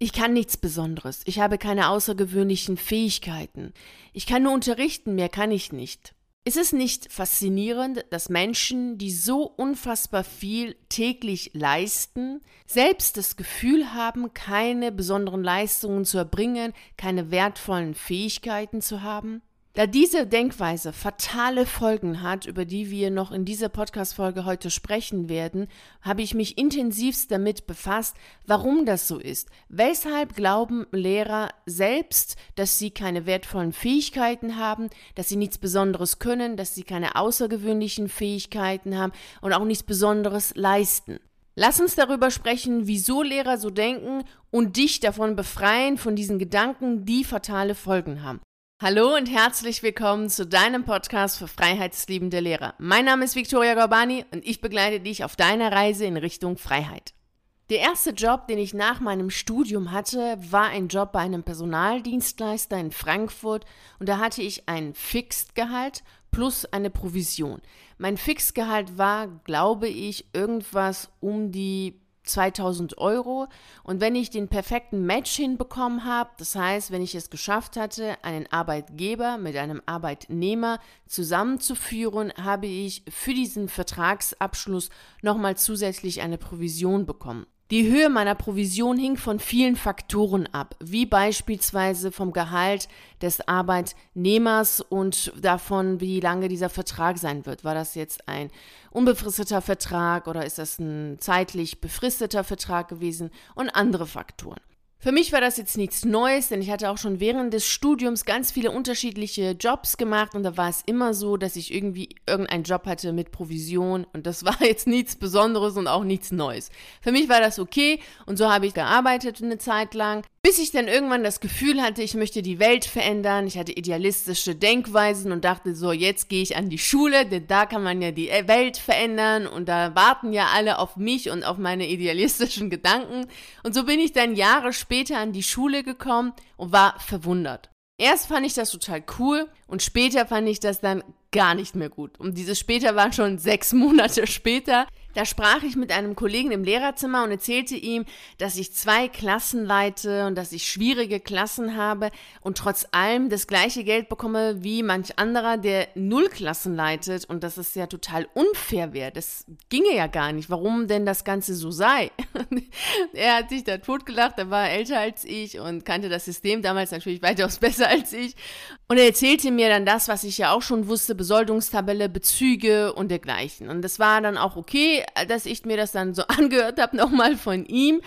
Ich kann nichts Besonderes. Ich habe keine außergewöhnlichen Fähigkeiten. Ich kann nur unterrichten, mehr kann ich nicht. Ist es nicht faszinierend, dass Menschen, die so unfassbar viel täglich leisten, selbst das Gefühl haben, keine besonderen Leistungen zu erbringen, keine wertvollen Fähigkeiten zu haben? Da diese Denkweise fatale Folgen hat, über die wir noch in dieser Podcast-Folge heute sprechen werden, habe ich mich intensivst damit befasst, warum das so ist. Weshalb glauben Lehrer selbst, dass sie keine wertvollen Fähigkeiten haben, dass sie nichts Besonderes können, dass sie keine außergewöhnlichen Fähigkeiten haben und auch nichts Besonderes leisten? Lass uns darüber sprechen, wieso Lehrer so denken und dich davon befreien von diesen Gedanken, die fatale Folgen haben. Hallo und herzlich willkommen zu deinem Podcast für freiheitsliebende Lehrer. Mein Name ist Viktoria Gorbani und ich begleite dich auf deiner Reise in Richtung Freiheit. Der erste Job, den ich nach meinem Studium hatte, war ein Job bei einem Personaldienstleister in Frankfurt und da hatte ich ein Fixgehalt plus eine Provision. Mein Fixgehalt war, glaube ich, irgendwas um die 2000 Euro. Und wenn ich den perfekten Match hinbekommen habe, das heißt, wenn ich es geschafft hatte, einen Arbeitgeber mit einem Arbeitnehmer zusammenzuführen, habe ich für diesen Vertragsabschluss nochmal zusätzlich eine Provision bekommen. Die Höhe meiner Provision hing von vielen Faktoren ab, wie beispielsweise vom Gehalt des Arbeitnehmers und davon, wie lange dieser Vertrag sein wird. War das jetzt ein unbefristeter Vertrag oder ist das ein zeitlich befristeter Vertrag gewesen und andere Faktoren. Für mich war das jetzt nichts Neues, denn ich hatte auch schon während des Studiums ganz viele unterschiedliche Jobs gemacht und da war es immer so, dass ich irgendwie irgendeinen Job hatte mit Provision und das war jetzt nichts Besonderes und auch nichts Neues. Für mich war das okay und so habe ich gearbeitet eine Zeit lang. Bis ich dann irgendwann das Gefühl hatte, ich möchte die Welt verändern. Ich hatte idealistische Denkweisen und dachte so, jetzt gehe ich an die Schule, denn da kann man ja die Welt verändern und da warten ja alle auf mich und auf meine idealistischen Gedanken. Und so bin ich dann Jahre später an die Schule gekommen und war verwundert. Erst fand ich das total cool und später fand ich das dann gar nicht mehr gut. Und dieses später war schon sechs Monate später. Da sprach ich mit einem Kollegen im Lehrerzimmer und erzählte ihm, dass ich zwei Klassen leite und dass ich schwierige Klassen habe und trotz allem das gleiche Geld bekomme wie manch anderer, der null Klassen leitet und dass es ja total unfair wäre. Das ginge ja gar nicht. Warum denn das Ganze so sei? er hat sich da totgelacht, er war älter als ich und kannte das System damals natürlich weitaus besser als ich. Und er erzählte mir dann das, was ich ja auch schon wusste, Besoldungstabelle, Bezüge und dergleichen. Und das war dann auch okay, dass ich mir das dann so angehört habe, nochmal von ihm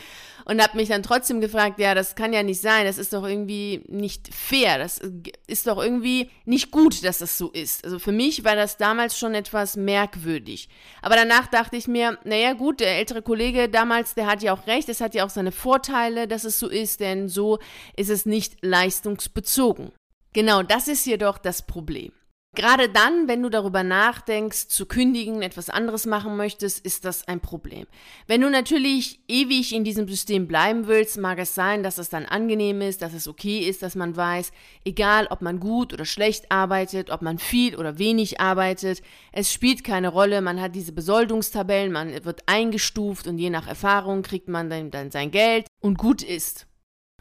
und habe mich dann trotzdem gefragt, ja, das kann ja nicht sein, das ist doch irgendwie nicht fair, das ist doch irgendwie nicht gut, dass das so ist. Also für mich war das damals schon etwas merkwürdig. Aber danach dachte ich mir, naja gut, der ältere Kollege damals, der hat ja auch recht, es hat ja auch seine Vorteile, dass es so ist, denn so ist es nicht leistungsbezogen. Genau, das ist jedoch das Problem. Gerade dann, wenn du darüber nachdenkst, zu kündigen, etwas anderes machen möchtest, ist das ein Problem. Wenn du natürlich ewig in diesem System bleiben willst, mag es sein, dass es dann angenehm ist, dass es okay ist, dass man weiß, egal ob man gut oder schlecht arbeitet, ob man viel oder wenig arbeitet, es spielt keine Rolle, man hat diese Besoldungstabellen, man wird eingestuft und je nach Erfahrung kriegt man dann, dann sein Geld und gut ist.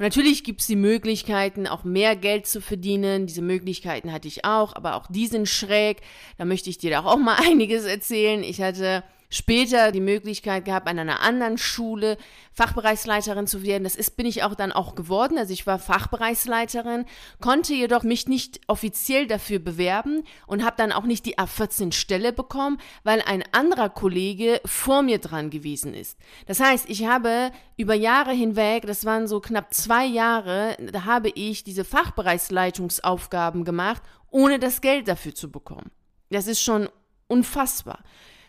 Natürlich gibt es die Möglichkeiten, auch mehr Geld zu verdienen. Diese Möglichkeiten hatte ich auch, aber auch die sind schräg. Da möchte ich dir auch mal einiges erzählen. Ich hatte später die Möglichkeit gehabt, an einer anderen Schule Fachbereichsleiterin zu werden. Das ist, bin ich auch dann auch geworden. Also ich war Fachbereichsleiterin, konnte jedoch mich nicht offiziell dafür bewerben und habe dann auch nicht die A14-Stelle bekommen, weil ein anderer Kollege vor mir dran gewesen ist. Das heißt, ich habe über Jahre hinweg, das waren so knapp zwei Jahre, da habe ich diese Fachbereichsleitungsaufgaben gemacht, ohne das Geld dafür zu bekommen. Das ist schon unfassbar.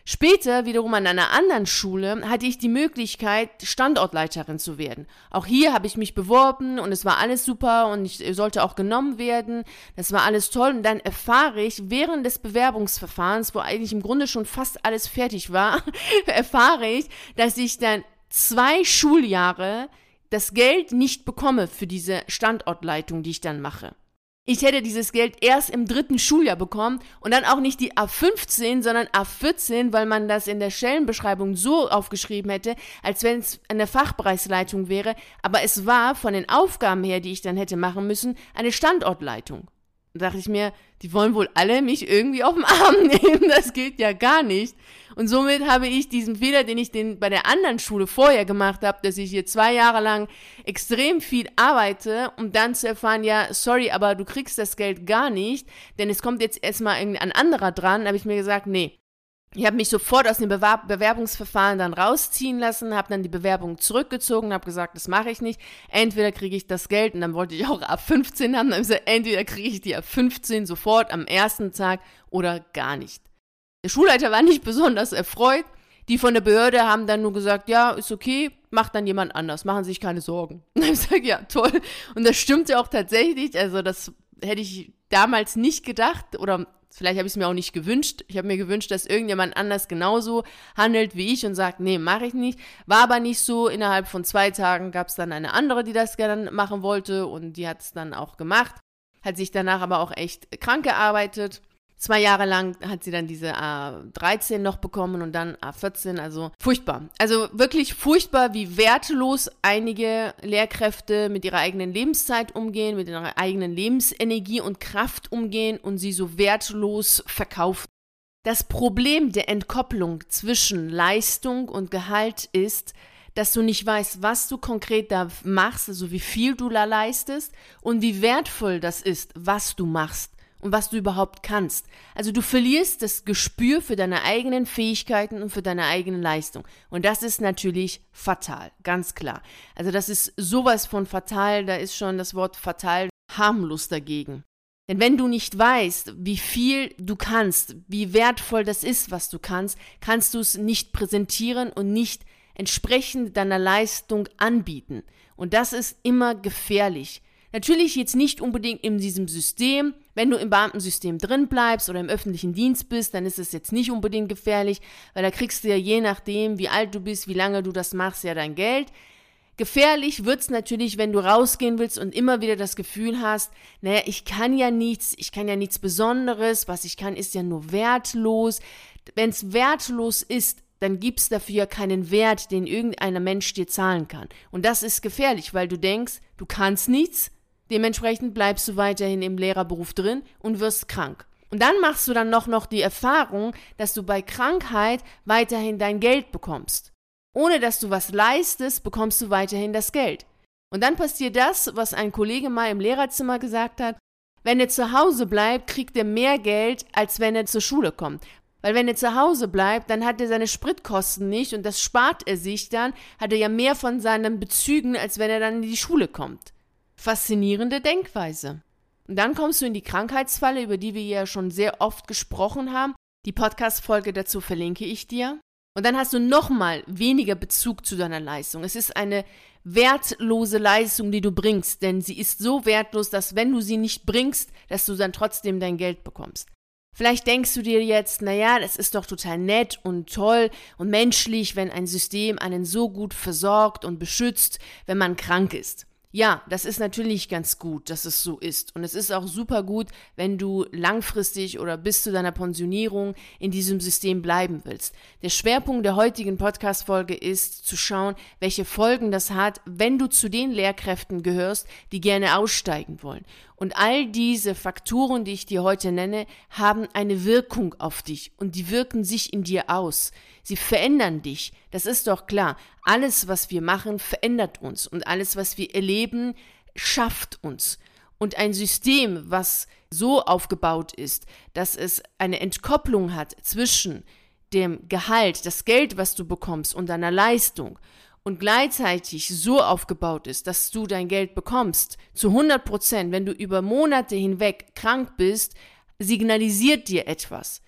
Später, wiederum an einer anderen Schule, hatte ich die Möglichkeit, Standortleiterin zu werden. Auch hier habe ich mich beworben und es war alles super und ich sollte auch genommen werden. Das war alles toll. Und dann erfahre ich während des Bewerbungsverfahrens, wo eigentlich im Grunde schon fast alles fertig war, erfahre ich, dass ich dann zwei Schuljahre das Geld nicht bekomme für diese Standortleitung, die ich dann mache. Ich hätte dieses Geld erst im dritten Schuljahr bekommen und dann auch nicht die A15, sondern A14, weil man das in der Stellenbeschreibung so aufgeschrieben hätte, als wenn es eine Fachbereichsleitung wäre. Aber es war von den Aufgaben her, die ich dann hätte machen müssen, eine Standortleitung. Da dachte ich mir, die wollen wohl alle mich irgendwie auf den Arm nehmen. Das geht ja gar nicht. Und somit habe ich diesen Fehler, den ich den bei der anderen Schule vorher gemacht habe, dass ich hier zwei Jahre lang extrem viel arbeite, um dann zu erfahren, ja, sorry, aber du kriegst das Geld gar nicht, denn es kommt jetzt erstmal ein anderer dran, habe ich mir gesagt, nee, ich habe mich sofort aus dem Bewerb Bewerbungsverfahren dann rausziehen lassen, habe dann die Bewerbung zurückgezogen, habe gesagt, das mache ich nicht. Entweder kriege ich das Geld und dann wollte ich auch ab 15 haben, dann habe ich gesagt, entweder kriege ich die ab 15 sofort am ersten Tag oder gar nicht. Der Schulleiter war nicht besonders erfreut. Die von der Behörde haben dann nur gesagt, ja, ist okay, macht dann jemand anders, machen sich keine Sorgen. Und dann habe ich gesagt, ja, toll. Und das stimmte auch tatsächlich. Also das hätte ich damals nicht gedacht oder Vielleicht habe ich es mir auch nicht gewünscht. Ich habe mir gewünscht, dass irgendjemand anders genauso handelt wie ich und sagt, nee, mache ich nicht. War aber nicht so. Innerhalb von zwei Tagen gab es dann eine andere, die das gerne machen wollte und die hat es dann auch gemacht. Hat sich danach aber auch echt krank gearbeitet. Zwei Jahre lang hat sie dann diese A13 noch bekommen und dann A14, also furchtbar. Also wirklich furchtbar, wie wertlos einige Lehrkräfte mit ihrer eigenen Lebenszeit umgehen, mit ihrer eigenen Lebensenergie und Kraft umgehen und sie so wertlos verkaufen. Das Problem der Entkopplung zwischen Leistung und Gehalt ist, dass du nicht weißt, was du konkret da machst, also wie viel du da leistest und wie wertvoll das ist, was du machst und was du überhaupt kannst. Also du verlierst das Gespür für deine eigenen Fähigkeiten und für deine eigene Leistung. Und das ist natürlich fatal, ganz klar. Also das ist sowas von fatal, da ist schon das Wort fatal harmlos dagegen. Denn wenn du nicht weißt, wie viel du kannst, wie wertvoll das ist, was du kannst, kannst du es nicht präsentieren und nicht entsprechend deiner Leistung anbieten. Und das ist immer gefährlich. Natürlich jetzt nicht unbedingt in diesem System. Wenn du im Beamtensystem drin bleibst oder im öffentlichen Dienst bist, dann ist es jetzt nicht unbedingt gefährlich, weil da kriegst du ja je nachdem, wie alt du bist, wie lange du das machst, ja dein Geld. Gefährlich wird's natürlich, wenn du rausgehen willst und immer wieder das Gefühl hast, naja, ich kann ja nichts, ich kann ja nichts Besonderes, was ich kann, ist ja nur wertlos. Wenn's wertlos ist, dann gibt's dafür ja keinen Wert, den irgendein Mensch dir zahlen kann. Und das ist gefährlich, weil du denkst, du kannst nichts, Dementsprechend bleibst du weiterhin im Lehrerberuf drin und wirst krank. Und dann machst du dann noch, noch die Erfahrung, dass du bei Krankheit weiterhin dein Geld bekommst. Ohne dass du was leistest, bekommst du weiterhin das Geld. Und dann passiert das, was ein Kollege mal im Lehrerzimmer gesagt hat. Wenn er zu Hause bleibt, kriegt er mehr Geld, als wenn er zur Schule kommt. Weil wenn er zu Hause bleibt, dann hat er seine Spritkosten nicht und das spart er sich dann, hat er ja mehr von seinen Bezügen, als wenn er dann in die Schule kommt. Faszinierende Denkweise. Und dann kommst du in die Krankheitsfalle, über die wir ja schon sehr oft gesprochen haben. Die Podcast-Folge dazu verlinke ich dir. Und dann hast du nochmal weniger Bezug zu deiner Leistung. Es ist eine wertlose Leistung, die du bringst, denn sie ist so wertlos, dass wenn du sie nicht bringst, dass du dann trotzdem dein Geld bekommst. Vielleicht denkst du dir jetzt, naja, das ist doch total nett und toll und menschlich, wenn ein System einen so gut versorgt und beschützt, wenn man krank ist. Ja, das ist natürlich ganz gut, dass es so ist. Und es ist auch super gut, wenn du langfristig oder bis zu deiner Pensionierung in diesem System bleiben willst. Der Schwerpunkt der heutigen Podcast-Folge ist zu schauen, welche Folgen das hat, wenn du zu den Lehrkräften gehörst, die gerne aussteigen wollen. Und all diese Faktoren, die ich dir heute nenne, haben eine Wirkung auf dich und die wirken sich in dir aus. Sie verändern dich. Das ist doch klar. Alles, was wir machen, verändert uns und alles, was wir erleben, schafft uns. Und ein System, was so aufgebaut ist, dass es eine Entkopplung hat zwischen dem Gehalt, das Geld, was du bekommst und deiner Leistung und gleichzeitig so aufgebaut ist, dass du dein Geld bekommst, zu 100 Prozent, wenn du über Monate hinweg krank bist, signalisiert dir etwas.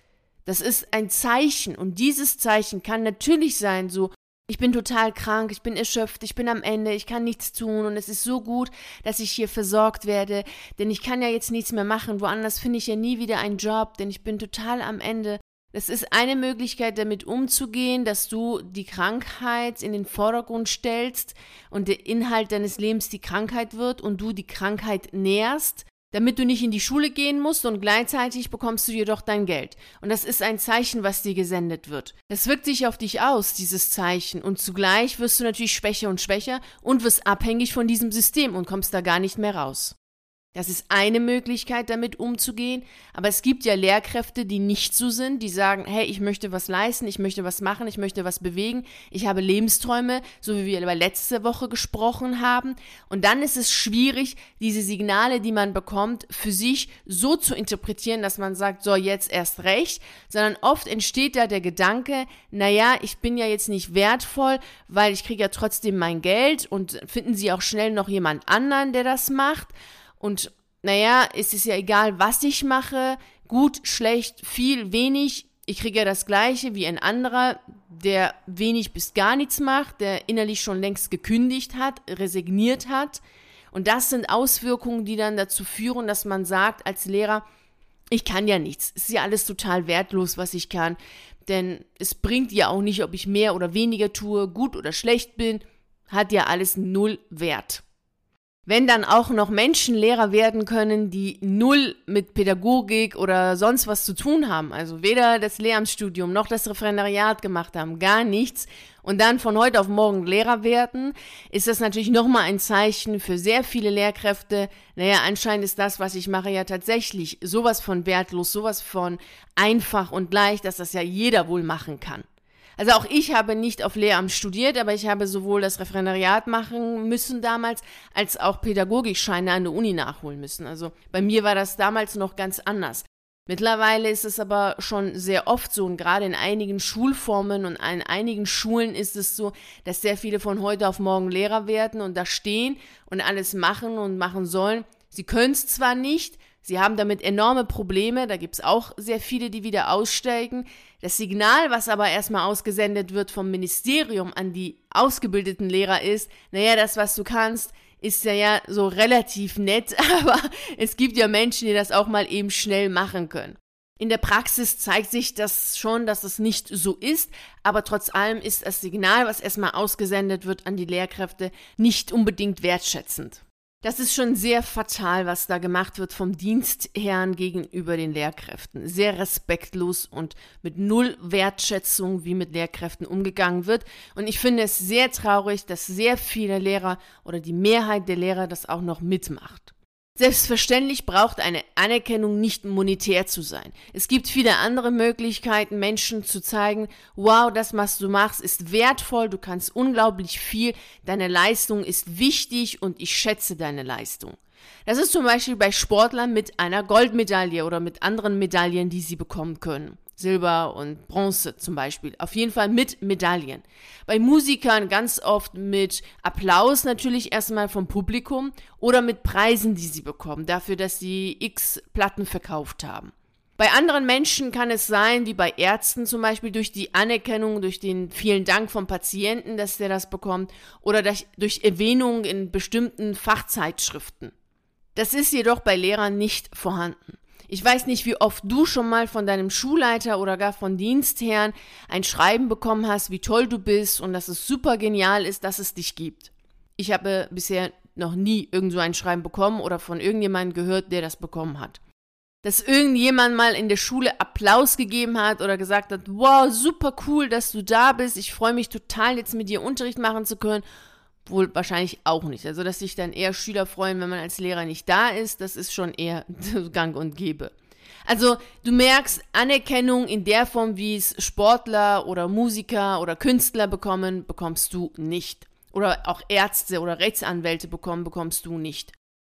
Das ist ein Zeichen und dieses Zeichen kann natürlich sein, so, ich bin total krank, ich bin erschöpft, ich bin am Ende, ich kann nichts tun und es ist so gut, dass ich hier versorgt werde, denn ich kann ja jetzt nichts mehr machen, woanders finde ich ja nie wieder einen Job, denn ich bin total am Ende. Das ist eine Möglichkeit, damit umzugehen, dass du die Krankheit in den Vordergrund stellst und der Inhalt deines Lebens die Krankheit wird und du die Krankheit nährst damit du nicht in die Schule gehen musst und gleichzeitig bekommst du jedoch dein Geld. Und das ist ein Zeichen, was dir gesendet wird. Das wirkt sich auf dich aus, dieses Zeichen. Und zugleich wirst du natürlich schwächer und schwächer und wirst abhängig von diesem System und kommst da gar nicht mehr raus. Das ist eine Möglichkeit, damit umzugehen. Aber es gibt ja Lehrkräfte, die nicht so sind, die sagen, hey, ich möchte was leisten, ich möchte was machen, ich möchte was bewegen, ich habe Lebensträume, so wie wir über letzte Woche gesprochen haben. Und dann ist es schwierig, diese Signale, die man bekommt, für sich so zu interpretieren, dass man sagt, so jetzt erst recht, sondern oft entsteht da der Gedanke, naja, ich bin ja jetzt nicht wertvoll, weil ich kriege ja trotzdem mein Geld und finden Sie auch schnell noch jemand anderen, der das macht. Und naja, es ist ja egal, was ich mache, gut, schlecht, viel, wenig. Ich kriege ja das Gleiche wie ein anderer, der wenig bis gar nichts macht, der innerlich schon längst gekündigt hat, resigniert hat. Und das sind Auswirkungen, die dann dazu führen, dass man sagt als Lehrer, ich kann ja nichts. Es ist ja alles total wertlos, was ich kann. Denn es bringt ja auch nicht, ob ich mehr oder weniger tue, gut oder schlecht bin, hat ja alles null Wert. Wenn dann auch noch Menschen Lehrer werden können, die null mit Pädagogik oder sonst was zu tun haben, also weder das Lehramtsstudium noch das Referendariat gemacht haben, gar nichts, und dann von heute auf morgen Lehrer werden, ist das natürlich nochmal ein Zeichen für sehr viele Lehrkräfte. Naja, anscheinend ist das, was ich mache, ja tatsächlich sowas von wertlos, sowas von einfach und leicht, dass das ja jeder wohl machen kann. Also auch ich habe nicht auf Lehramt studiert, aber ich habe sowohl das Referendariat machen müssen damals, als auch Pädagogikscheine an der Uni nachholen müssen. Also bei mir war das damals noch ganz anders. Mittlerweile ist es aber schon sehr oft so und gerade in einigen Schulformen und in einigen Schulen ist es so, dass sehr viele von heute auf morgen Lehrer werden und da stehen und alles machen und machen sollen. Sie können es zwar nicht, Sie haben damit enorme Probleme, da gibt es auch sehr viele, die wieder aussteigen. Das Signal, was aber erstmal ausgesendet wird vom Ministerium an die ausgebildeten Lehrer ist, naja, das, was du kannst, ist ja, ja so relativ nett, aber es gibt ja Menschen, die das auch mal eben schnell machen können. In der Praxis zeigt sich das schon, dass es nicht so ist, aber trotz allem ist das Signal, was erstmal ausgesendet wird an die Lehrkräfte, nicht unbedingt wertschätzend. Das ist schon sehr fatal, was da gemacht wird vom Dienstherrn gegenüber den Lehrkräften. Sehr respektlos und mit null Wertschätzung, wie mit Lehrkräften umgegangen wird. Und ich finde es sehr traurig, dass sehr viele Lehrer oder die Mehrheit der Lehrer das auch noch mitmacht. Selbstverständlich braucht eine Anerkennung nicht monetär zu sein. Es gibt viele andere Möglichkeiten, Menschen zu zeigen, wow, das, was du machst, ist wertvoll, du kannst unglaublich viel, deine Leistung ist wichtig und ich schätze deine Leistung. Das ist zum Beispiel bei Sportlern mit einer Goldmedaille oder mit anderen Medaillen, die sie bekommen können. Silber und Bronze zum Beispiel. Auf jeden Fall mit Medaillen. Bei Musikern ganz oft mit Applaus natürlich erstmal vom Publikum oder mit Preisen, die sie bekommen, dafür, dass sie x Platten verkauft haben. Bei anderen Menschen kann es sein, wie bei Ärzten zum Beispiel, durch die Anerkennung, durch den vielen Dank vom Patienten, dass der das bekommt, oder durch, durch Erwähnung in bestimmten Fachzeitschriften. Das ist jedoch bei Lehrern nicht vorhanden. Ich weiß nicht, wie oft du schon mal von deinem Schulleiter oder gar von Dienstherren ein Schreiben bekommen hast, wie toll du bist und dass es super genial ist, dass es dich gibt. Ich habe bisher noch nie irgend so ein Schreiben bekommen oder von irgendjemandem gehört, der das bekommen hat. Dass irgendjemand mal in der Schule Applaus gegeben hat oder gesagt hat, wow, super cool, dass du da bist, ich freue mich total, jetzt mit dir Unterricht machen zu können wohl wahrscheinlich auch nicht. Also, dass sich dann eher Schüler freuen, wenn man als Lehrer nicht da ist, das ist schon eher gang und gäbe. Also, du merkst, Anerkennung in der Form, wie es Sportler oder Musiker oder Künstler bekommen, bekommst du nicht. Oder auch Ärzte oder Rechtsanwälte bekommen, bekommst du nicht.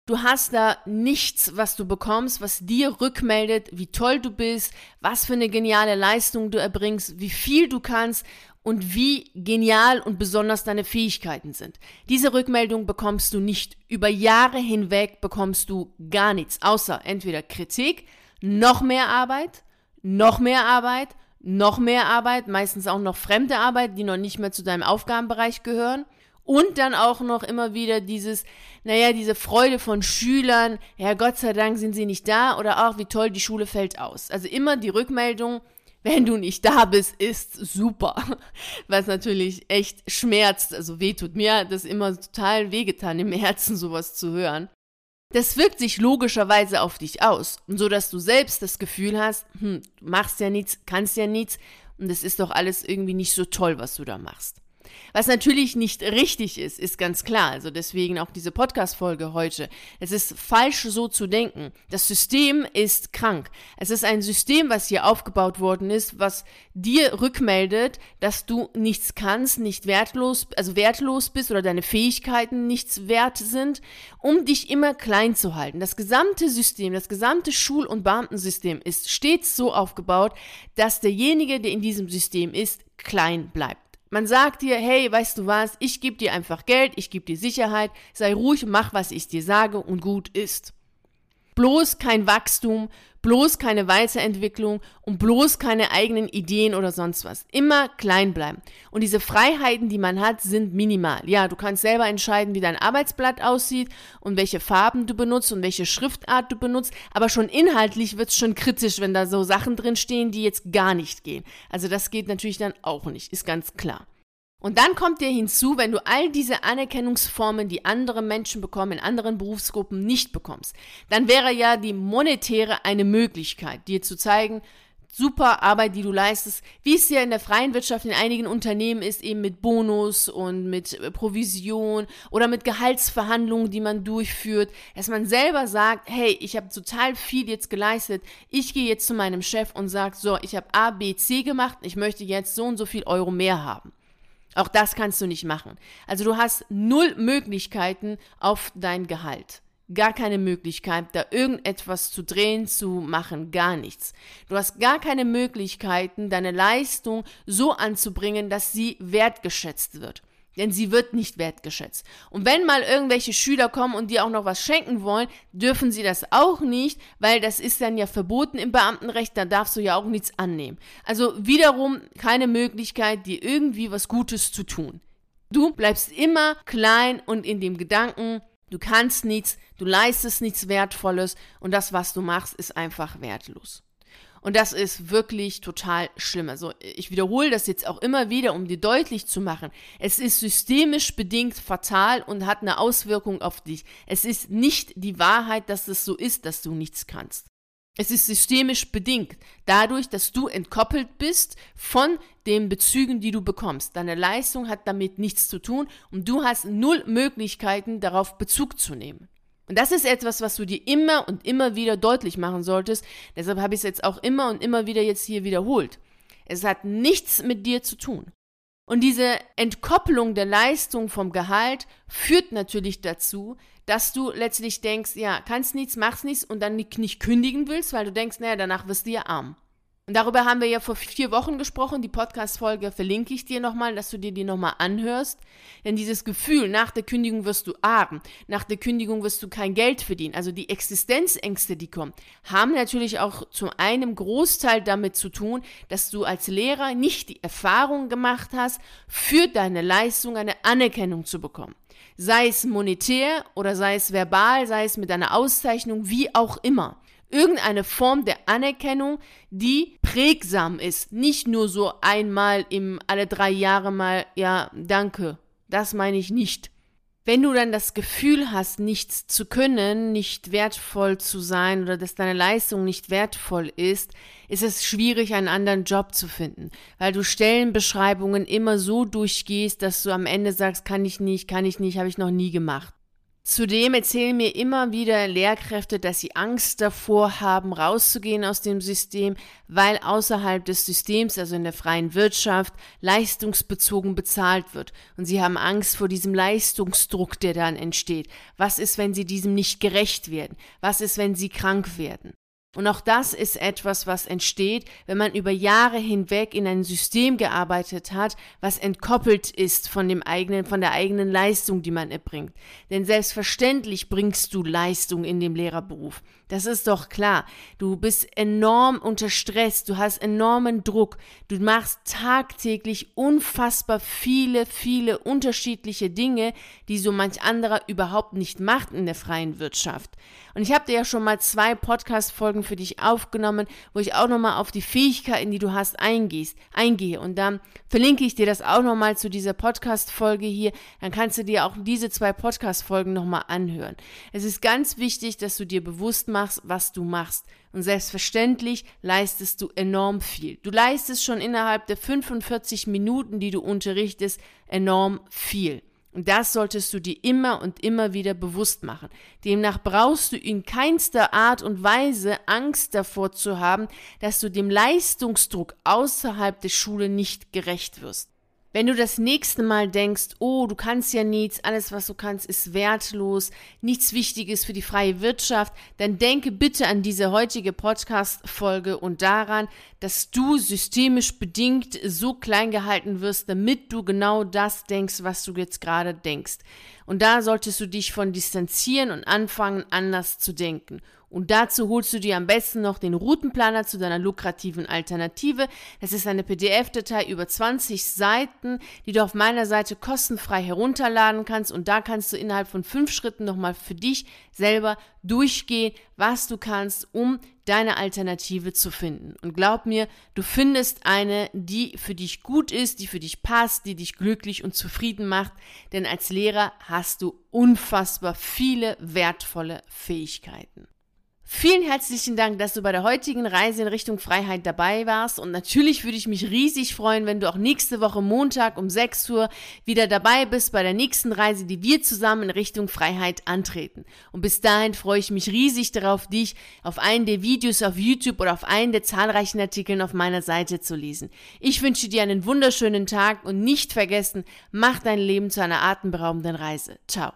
Du hast da nichts, was du bekommst, was dir rückmeldet, wie toll du bist, was für eine geniale Leistung du erbringst, wie viel du kannst und wie genial und besonders deine Fähigkeiten sind. Diese Rückmeldung bekommst du nicht. Über Jahre hinweg bekommst du gar nichts, außer entweder Kritik, noch mehr Arbeit, noch mehr Arbeit, noch mehr Arbeit, meistens auch noch fremde Arbeit, die noch nicht mehr zu deinem Aufgabenbereich gehören. Und dann auch noch immer wieder dieses, naja, diese Freude von Schülern, ja, Gott sei Dank sind sie nicht da oder auch, wie toll die Schule fällt aus. Also immer die Rückmeldung, wenn du nicht da bist, ist super. Was natürlich echt schmerzt, also weh tut. Mir hat das immer total wehgetan, im Herzen sowas zu hören. Das wirkt sich logischerweise auf dich aus, so dass du selbst das Gefühl hast, hm, du machst ja nichts, kannst ja nichts und es ist doch alles irgendwie nicht so toll, was du da machst. Was natürlich nicht richtig ist, ist ganz klar. Also deswegen auch diese Podcast-Folge heute. Es ist falsch, so zu denken. Das System ist krank. Es ist ein System, was hier aufgebaut worden ist, was dir rückmeldet, dass du nichts kannst, nicht wertlos, also wertlos bist oder deine Fähigkeiten nichts wert sind, um dich immer klein zu halten. Das gesamte System, das gesamte Schul- und Beamtensystem ist stets so aufgebaut, dass derjenige, der in diesem System ist, klein bleibt. Man sagt dir, hey, weißt du was, ich gebe dir einfach Geld, ich gebe dir Sicherheit, sei ruhig, mach, was ich dir sage und gut ist. Bloß kein Wachstum, bloß keine Weiterentwicklung und bloß keine eigenen Ideen oder sonst was. Immer klein bleiben. Und diese Freiheiten, die man hat, sind minimal. Ja, du kannst selber entscheiden, wie dein Arbeitsblatt aussieht und welche Farben du benutzt und welche Schriftart du benutzt. Aber schon inhaltlich wird es schon kritisch, wenn da so Sachen drin stehen, die jetzt gar nicht gehen. Also das geht natürlich dann auch nicht, ist ganz klar. Und dann kommt dir hinzu, wenn du all diese Anerkennungsformen, die andere Menschen bekommen, in anderen Berufsgruppen nicht bekommst, dann wäre ja die monetäre eine Möglichkeit, dir zu zeigen, super Arbeit, die du leistest, wie es ja in der freien Wirtschaft in einigen Unternehmen ist, eben mit Bonus und mit äh, Provision oder mit Gehaltsverhandlungen, die man durchführt, dass man selber sagt, hey, ich habe total viel jetzt geleistet, ich gehe jetzt zu meinem Chef und sage, so, ich habe A, B, C gemacht, ich möchte jetzt so und so viel Euro mehr haben. Auch das kannst du nicht machen. Also du hast null Möglichkeiten auf dein Gehalt. Gar keine Möglichkeit, da irgendetwas zu drehen, zu machen, gar nichts. Du hast gar keine Möglichkeiten, deine Leistung so anzubringen, dass sie wertgeschätzt wird denn sie wird nicht wertgeschätzt. Und wenn mal irgendwelche Schüler kommen und dir auch noch was schenken wollen, dürfen sie das auch nicht, weil das ist dann ja verboten im Beamtenrecht, da darfst du ja auch nichts annehmen. Also wiederum keine Möglichkeit, dir irgendwie was Gutes zu tun. Du bleibst immer klein und in dem Gedanken, du kannst nichts, du leistest nichts Wertvolles und das, was du machst, ist einfach wertlos. Und das ist wirklich total schlimm. Also ich wiederhole das jetzt auch immer wieder, um dir deutlich zu machen. Es ist systemisch bedingt fatal und hat eine Auswirkung auf dich. Es ist nicht die Wahrheit, dass es so ist, dass du nichts kannst. Es ist systemisch bedingt, dadurch, dass du entkoppelt bist von den Bezügen, die du bekommst. Deine Leistung hat damit nichts zu tun und du hast null Möglichkeiten, darauf Bezug zu nehmen. Und das ist etwas, was du dir immer und immer wieder deutlich machen solltest. Deshalb habe ich es jetzt auch immer und immer wieder jetzt hier wiederholt. Es hat nichts mit dir zu tun. Und diese Entkopplung der Leistung vom Gehalt führt natürlich dazu, dass du letztlich denkst, ja, kannst nichts, machst nichts und dann nicht kündigen willst, weil du denkst, naja, danach wirst du ja arm. Und darüber haben wir ja vor vier Wochen gesprochen. Die Podcast-Folge verlinke ich dir nochmal, dass du dir die nochmal anhörst. Denn dieses Gefühl, nach der Kündigung wirst du arm, nach der Kündigung wirst du kein Geld verdienen, also die Existenzängste, die kommen, haben natürlich auch zu einem Großteil damit zu tun, dass du als Lehrer nicht die Erfahrung gemacht hast, für deine Leistung eine Anerkennung zu bekommen. Sei es monetär oder sei es verbal, sei es mit einer Auszeichnung, wie auch immer irgendeine Form der Anerkennung, die prägsam ist. Nicht nur so einmal im alle drei Jahre mal, ja, danke. Das meine ich nicht. Wenn du dann das Gefühl hast, nichts zu können, nicht wertvoll zu sein oder dass deine Leistung nicht wertvoll ist, ist es schwierig, einen anderen Job zu finden, weil du Stellenbeschreibungen immer so durchgehst, dass du am Ende sagst, kann ich nicht, kann ich nicht, habe ich noch nie gemacht. Zudem erzählen mir immer wieder Lehrkräfte, dass sie Angst davor haben, rauszugehen aus dem System, weil außerhalb des Systems, also in der freien Wirtschaft, leistungsbezogen bezahlt wird. Und sie haben Angst vor diesem Leistungsdruck, der dann entsteht. Was ist, wenn sie diesem nicht gerecht werden? Was ist, wenn sie krank werden? Und auch das ist etwas, was entsteht, wenn man über Jahre hinweg in ein System gearbeitet hat, was entkoppelt ist von dem eigenen, von der eigenen Leistung, die man erbringt. Denn selbstverständlich bringst du Leistung in dem Lehrerberuf. Das ist doch klar. Du bist enorm unter Stress, du hast enormen Druck, du machst tagtäglich unfassbar viele, viele unterschiedliche Dinge, die so manch anderer überhaupt nicht macht in der freien Wirtschaft. Und ich habe dir ja schon mal zwei Podcast-Folgen Folgen für dich aufgenommen, wo ich auch nochmal auf die Fähigkeiten, die du hast, eingehst, eingehe. Und dann verlinke ich dir das auch nochmal zu dieser Podcast-Folge hier. Dann kannst du dir auch diese zwei Podcast-Folgen nochmal anhören. Es ist ganz wichtig, dass du dir bewusst machst, was du machst. Und selbstverständlich leistest du enorm viel. Du leistest schon innerhalb der 45 Minuten, die du unterrichtest, enorm viel. Und das solltest du dir immer und immer wieder bewusst machen. Demnach brauchst du in keinster Art und Weise Angst davor zu haben, dass du dem Leistungsdruck außerhalb der Schule nicht gerecht wirst. Wenn du das nächste Mal denkst, oh, du kannst ja nichts, alles, was du kannst, ist wertlos, nichts Wichtiges für die freie Wirtschaft, dann denke bitte an diese heutige Podcast-Folge und daran, dass du systemisch bedingt so klein gehalten wirst, damit du genau das denkst, was du jetzt gerade denkst. Und da solltest du dich von distanzieren und anfangen, anders zu denken. Und dazu holst du dir am besten noch den Routenplaner zu deiner lukrativen Alternative. Das ist eine PDF-Datei über 20 Seiten, die du auf meiner Seite kostenfrei herunterladen kannst. Und da kannst du innerhalb von fünf Schritten nochmal für dich selber durchgehen, was du kannst, um deine Alternative zu finden. Und glaub mir, du findest eine, die für dich gut ist, die für dich passt, die dich glücklich und zufrieden macht. Denn als Lehrer hast du unfassbar viele wertvolle Fähigkeiten. Vielen herzlichen Dank, dass du bei der heutigen Reise in Richtung Freiheit dabei warst. Und natürlich würde ich mich riesig freuen, wenn du auch nächste Woche Montag um 6 Uhr wieder dabei bist bei der nächsten Reise, die wir zusammen in Richtung Freiheit antreten. Und bis dahin freue ich mich riesig darauf, dich auf einen der Videos auf YouTube oder auf einen der zahlreichen Artikeln auf meiner Seite zu lesen. Ich wünsche dir einen wunderschönen Tag und nicht vergessen, mach dein Leben zu einer atemberaubenden Reise. Ciao.